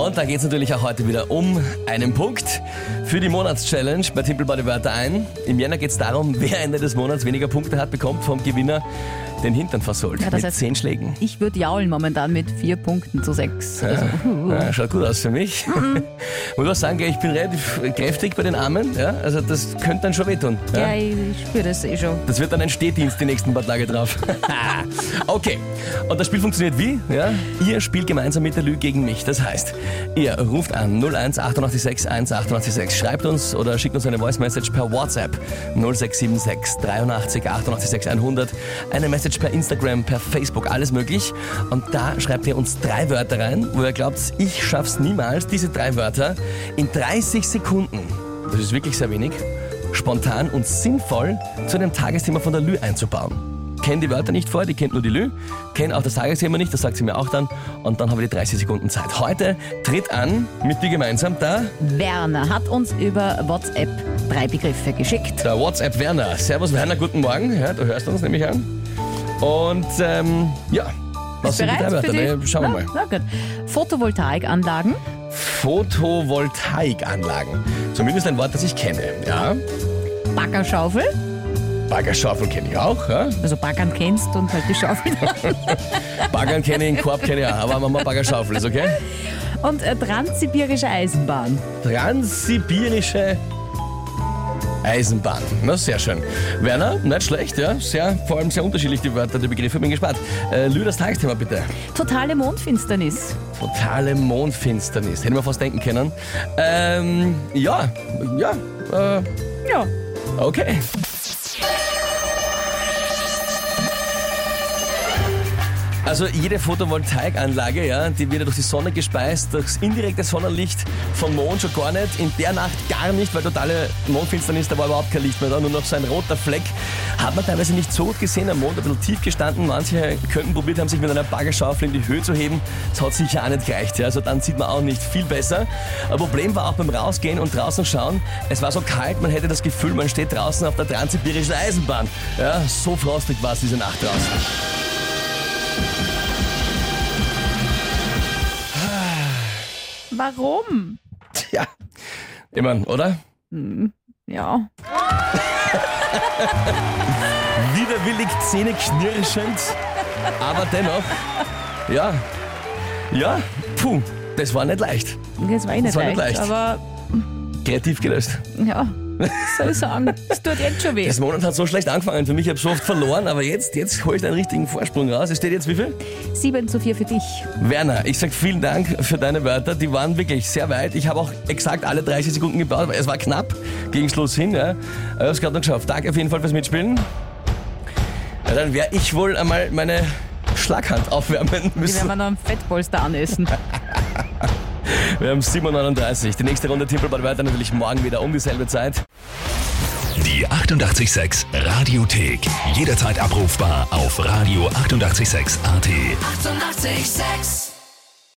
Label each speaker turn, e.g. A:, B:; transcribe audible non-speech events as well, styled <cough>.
A: Und da geht es natürlich auch heute wieder um einen Punkt für die Monatschallenge bei Timpel bei die Wörter ein. Im Jänner geht es darum, <laughs> wer Ende des Monats weniger Punkte hat, bekommt vom Gewinner den Hintern versohlt.
B: Ja, das
A: mit
B: heißt-
A: zehn Schlägen.
B: Ich würde jaulen momentan mit vier Punkten zu sechs. Also, uh,
A: Ja, schaut gut aus für mich. <laughs> Muss auch sagen, ich bin relativ kräftig bei den Armen. Ja? Also das könnte dann schon wehtun.
B: ja, ich spüre das eh schon.
A: Das wird dann ein Stehdienst die nächsten paar Tage drauf. <laughs> okay. Und das Spiel funktioniert wie? Ja? Ihr spielt gemeinsam mit der Lü gegen mich. Das heißt, ihr ruft an 01 886 1886, schreibt uns oder schickt uns eine Voice Message per WhatsApp 0676 83 88 100, eine Message per Instagram, per Facebook, alles möglich. Und da schreibt ihr uns drei Wörter rein, wo ihr glaubt, ich schaff's niemals, diese drei Wörter in 30 Sekunden, das ist wirklich sehr wenig, spontan und sinnvoll zu einem Tagesthema von der Lü einzubauen. Kennt die Wörter nicht vorher, die kennt nur die Lü, kennt auch das Tagesthema nicht, das sagt sie mir auch dann und dann haben wir die 30 Sekunden Zeit. Heute tritt an mit dir gemeinsam der,
B: Werner hat uns über WhatsApp drei Begriffe geschickt.
A: der WhatsApp Werner. Servus Werner, guten Morgen, ja, du hörst uns nämlich an. Und ähm, ja, was sind die drei Wörter?
B: die?
A: Schauen wir mal.
B: Na, na gut. Photovoltaikanlagen,
A: Photovoltaikanlagen. Zumindest ein Wort, das ich kenne. Ja,
B: Baggerschaufel,
A: Baggerschaufel kenne ich auch. Ja.
B: also Baggern kennst und halt die Schaufel. <laughs>
A: Baggern kenne ich, einen Korb kenne ich auch, aber machen wir Baggerschaufel, ist okay?
B: und äh, Transsibirische Eisenbahn.
A: Transsibirische Eisenbahn. Na, sehr schön. Werner, nicht schlecht, ja. Sehr, vor allem sehr unterschiedlich die Wörter, die Begriffe. Bin gespannt. Äh, Lü, das Tagesthema bitte.
B: Totale Mondfinsternis.
A: Totale Mondfinsternis. Hätten wir fast denken können. Ähm, ja, ja, äh,
B: Ja.
A: okay. Also jede Photovoltaikanlage, ja, die wird ja durch die Sonne gespeist, durchs indirekte Sonnenlicht vom Mond schon gar nicht, in der Nacht gar nicht, weil totale Mondfinsternis, da war überhaupt kein Licht mehr da, nur noch so ein roter Fleck. Hat man teilweise nicht so gut gesehen, am Mond ein bisschen tief gestanden, manche könnten probiert haben, sich mit einer Baggerschaufel in die Höhe zu heben, das hat sicher auch nicht gereicht, ja. also dann sieht man auch nicht viel besser. Ein Problem war auch beim Rausgehen und draußen schauen, es war so kalt, man hätte das Gefühl, man steht draußen auf der transsibirischen Eisenbahn. Ja, so frostig war es diese Nacht draußen.
B: Warum?
A: Ja, immer, oder?
B: Ja.
A: Widerwillig zähneknirschend, aber dennoch, ja, ja, puh, das war nicht leicht.
B: Das war eh nicht,
A: war nicht
B: leicht,
A: leicht.
B: aber
A: Kreativ gelöst.
B: ja, soll ich sagen? Es tut jetzt schon weh.
A: Das Monat hat so schlecht angefangen für mich, ich habe so oft verloren, aber jetzt, jetzt hole ich einen richtigen Vorsprung raus. Es steht jetzt wie viel?
B: 7 zu 4 für dich.
A: Werner, ich sag vielen Dank für deine Wörter, die waren wirklich sehr weit. Ich habe auch exakt alle 30 Sekunden gebraucht, aber es war knapp gegen Schluss hin. Ja. Aber ich habe es gerade noch geschafft. Danke auf jeden Fall fürs Mitspielen. Ja, dann werde ich wohl einmal meine Schlaghand aufwärmen
B: Die werden
A: müssen.
B: wir noch am Fettpolster anessen. <laughs>
A: Wir haben 7.39 Die nächste Runde Tippel bei weiter natürlich morgen wieder um dieselbe Zeit.
C: Die 886 Radiothek. Jederzeit abrufbar auf radio886.at. 886!
D: 886